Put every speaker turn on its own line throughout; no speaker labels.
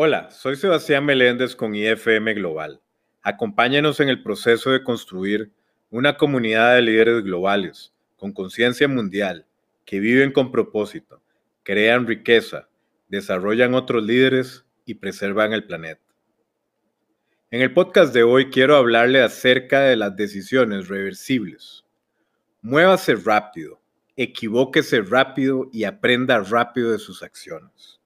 Hola, soy Sebastián Meléndez con IFM Global. Acompáñenos en el proceso de construir una comunidad de líderes globales con conciencia mundial que viven con propósito, crean riqueza, desarrollan otros líderes y preservan el planeta. En el podcast de hoy quiero hablarle acerca de las decisiones reversibles. Muévase rápido, equivóquese rápido y aprenda rápido de sus acciones.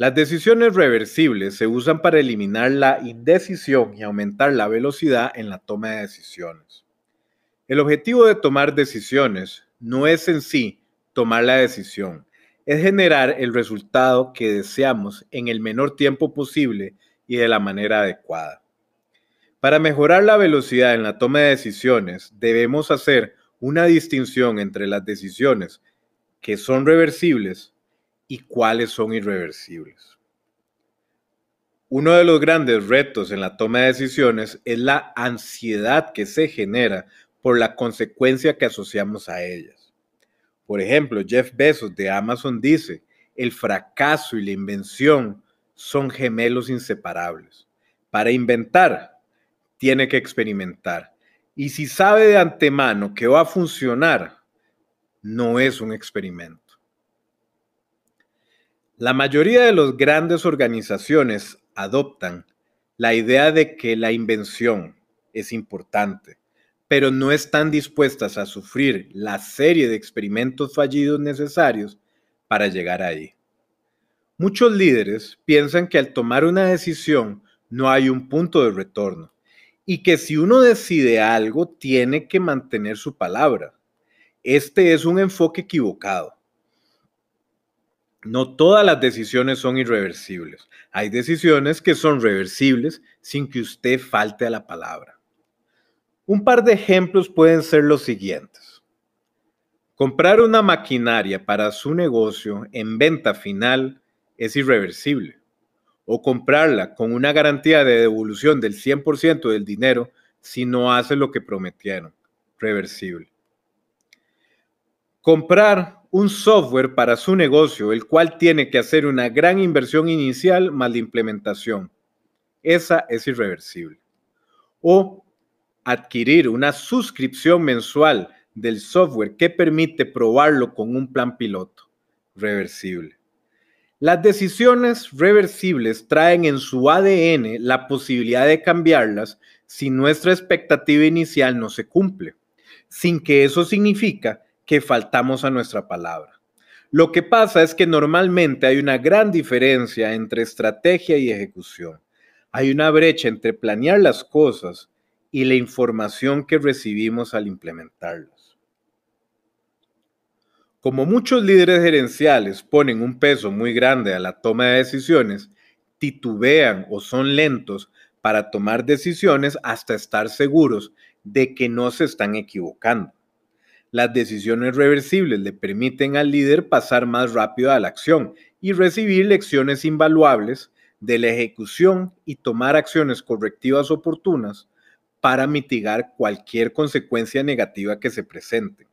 Las decisiones reversibles se usan para eliminar la indecisión y aumentar la velocidad en la toma de decisiones. El objetivo de tomar decisiones no es en sí tomar la decisión, es generar el resultado que deseamos en el menor tiempo posible y de la manera adecuada. Para mejorar la velocidad en la toma de decisiones, debemos hacer una distinción entre las decisiones que son reversibles y cuáles son irreversibles. Uno de los grandes retos en la toma de decisiones es la ansiedad que se genera por la consecuencia que asociamos a ellas. Por ejemplo, Jeff Bezos de Amazon dice, el fracaso y la invención son gemelos inseparables. Para inventar, tiene que experimentar. Y si sabe de antemano que va a funcionar, no es un experimento. La mayoría de las grandes organizaciones adoptan la idea de que la invención es importante, pero no están dispuestas a sufrir la serie de experimentos fallidos necesarios para llegar ahí. Muchos líderes piensan que al tomar una decisión no hay un punto de retorno y que si uno decide algo tiene que mantener su palabra. Este es un enfoque equivocado. No todas las decisiones son irreversibles. Hay decisiones que son reversibles sin que usted falte a la palabra. Un par de ejemplos pueden ser los siguientes. Comprar una maquinaria para su negocio en venta final es irreversible. O comprarla con una garantía de devolución del 100% del dinero si no hace lo que prometieron. Reversible. Comprar un software para su negocio, el cual tiene que hacer una gran inversión inicial más la implementación. Esa es irreversible. O adquirir una suscripción mensual del software que permite probarlo con un plan piloto. Reversible. Las decisiones reversibles traen en su ADN la posibilidad de cambiarlas si nuestra expectativa inicial no se cumple, sin que eso significa que faltamos a nuestra palabra. Lo que pasa es que normalmente hay una gran diferencia entre estrategia y ejecución. Hay una brecha entre planear las cosas y la información que recibimos al implementarlas. Como muchos líderes gerenciales ponen un peso muy grande a la toma de decisiones, titubean o son lentos para tomar decisiones hasta estar seguros de que no se están equivocando. Las decisiones reversibles le permiten al líder pasar más rápido a la acción y recibir lecciones invaluables de la ejecución y tomar acciones correctivas oportunas para mitigar cualquier consecuencia negativa que se presente.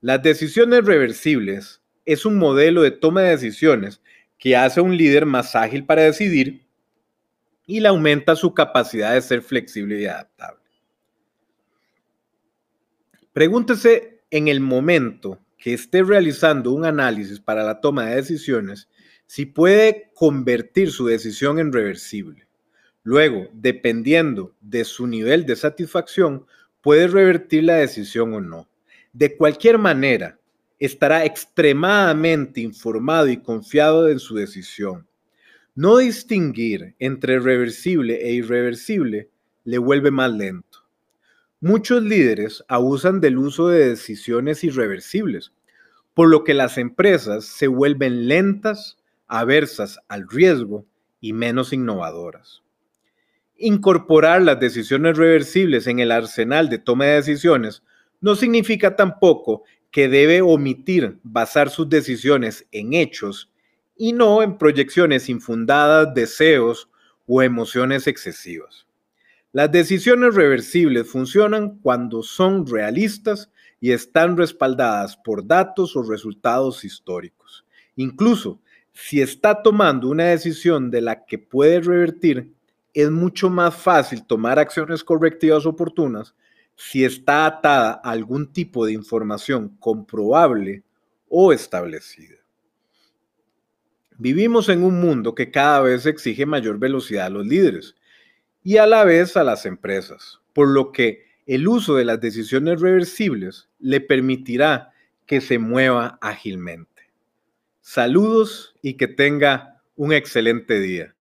Las decisiones reversibles es un modelo de toma de decisiones que hace a un líder más ágil para decidir y le aumenta su capacidad de ser flexible y adaptable. Pregúntese en el momento que esté realizando un análisis para la toma de decisiones si puede convertir su decisión en reversible. Luego, dependiendo de su nivel de satisfacción, puede revertir la decisión o no. De cualquier manera, estará extremadamente informado y confiado en su decisión. No distinguir entre reversible e irreversible le vuelve más lento. Muchos líderes abusan del uso de decisiones irreversibles, por lo que las empresas se vuelven lentas, aversas al riesgo y menos innovadoras. Incorporar las decisiones reversibles en el arsenal de toma de decisiones no significa tampoco que debe omitir basar sus decisiones en hechos y no en proyecciones infundadas, deseos o emociones excesivas. Las decisiones reversibles funcionan cuando son realistas y están respaldadas por datos o resultados históricos. Incluso si está tomando una decisión de la que puede revertir, es mucho más fácil tomar acciones correctivas oportunas si está atada a algún tipo de información comprobable o establecida. Vivimos en un mundo que cada vez exige mayor velocidad a los líderes y a la vez a las empresas, por lo que el uso de las decisiones reversibles le permitirá que se mueva ágilmente. Saludos y que tenga un excelente día.